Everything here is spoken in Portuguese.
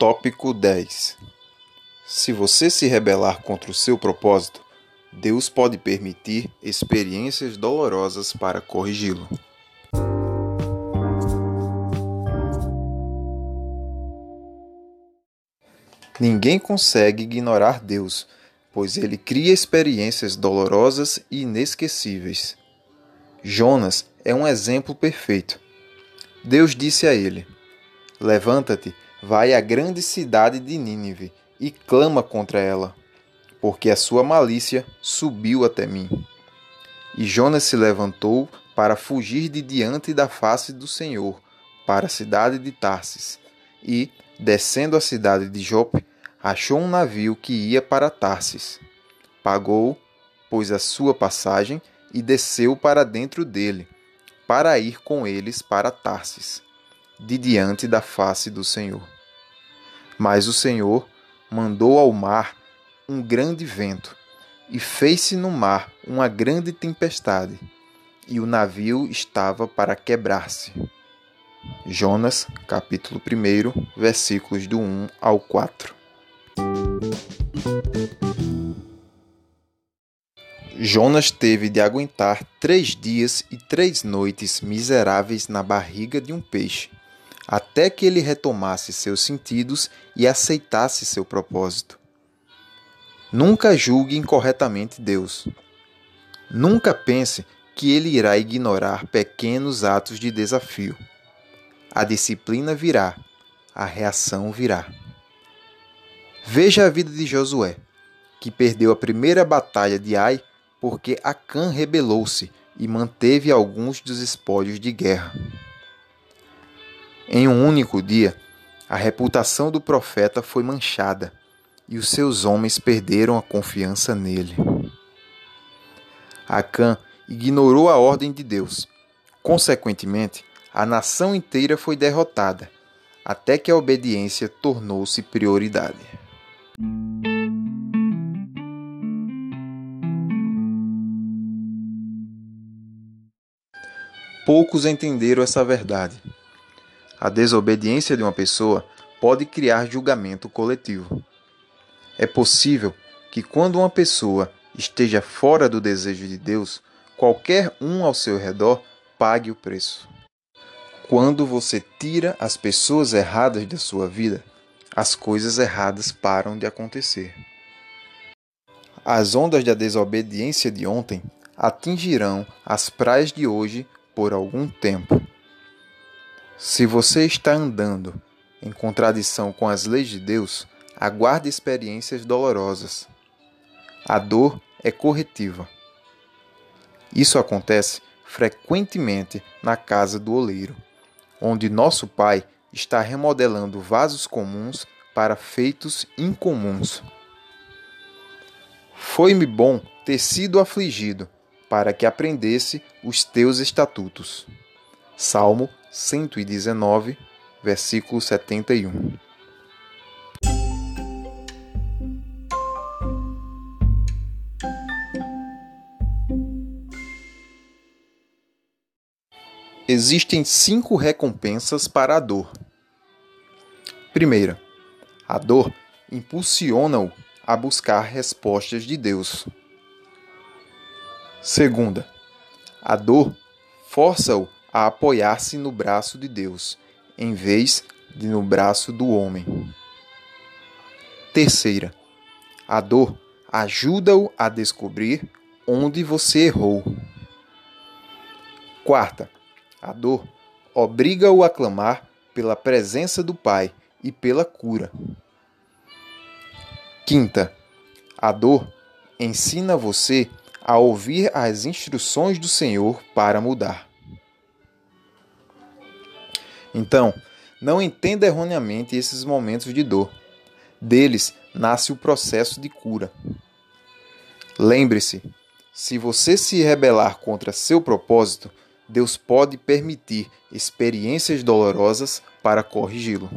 Tópico 10 Se você se rebelar contra o seu propósito, Deus pode permitir experiências dolorosas para corrigi-lo. Ninguém consegue ignorar Deus, pois ele cria experiências dolorosas e inesquecíveis. Jonas é um exemplo perfeito. Deus disse a ele: Levanta-te, vai à grande cidade de Nínive e clama contra ela, porque a sua malícia subiu até mim. E Jonas se levantou para fugir de diante da face do Senhor, para a cidade de Tarsis, e, descendo a cidade de Jope, achou um navio que ia para Tarsis. Pagou, pois, a sua passagem e desceu para dentro dele para ir com eles para Tarsis, de diante da face do Senhor. Mas o Senhor mandou ao mar um grande vento, e fez-se no mar uma grande tempestade, e o navio estava para quebrar-se. Jonas, capítulo 1, versículos do 1 ao 4. Jonas teve de aguentar três dias e três noites miseráveis na barriga de um peixe, até que ele retomasse seus sentidos e aceitasse seu propósito. Nunca julgue incorretamente Deus. Nunca pense que ele irá ignorar pequenos atos de desafio. A disciplina virá, a reação virá. Veja a vida de Josué, que perdeu a primeira batalha de Ai porque Acã rebelou-se e manteve alguns dos espólios de guerra. Em um único dia, a reputação do profeta foi manchada e os seus homens perderam a confiança nele. Acã ignorou a ordem de Deus. Consequentemente, a nação inteira foi derrotada, até que a obediência tornou-se prioridade. poucos entenderam essa verdade. A desobediência de uma pessoa pode criar julgamento coletivo. É possível que, quando uma pessoa esteja fora do desejo de Deus, qualquer um ao seu redor pague o preço. Quando você tira as pessoas erradas da sua vida, as coisas erradas param de acontecer. As ondas da desobediência de ontem atingirão as praias de hoje por algum tempo. Se você está andando em contradição com as leis de Deus, aguarde experiências dolorosas. A dor é corretiva. Isso acontece frequentemente na casa do oleiro, onde nosso Pai está remodelando vasos comuns para feitos incomuns. Foi-me bom ter sido afligido para que aprendesse os teus estatutos. Salmo 119, versículo 71. Existem cinco recompensas para a dor. Primeira, a dor impulsiona-o a buscar respostas de Deus. Segunda, a dor força-o a apoiar-se no braço de Deus, em vez de no braço do homem. Terceira, a dor ajuda-o a descobrir onde você errou. Quarta, a dor obriga-o a clamar pela presença do Pai e pela cura. Quinta, a dor ensina você a ouvir as instruções do Senhor para mudar. Então, não entenda erroneamente esses momentos de dor. Deles nasce o processo de cura. Lembre-se, se você se rebelar contra seu propósito, Deus pode permitir experiências dolorosas para corrigi-lo.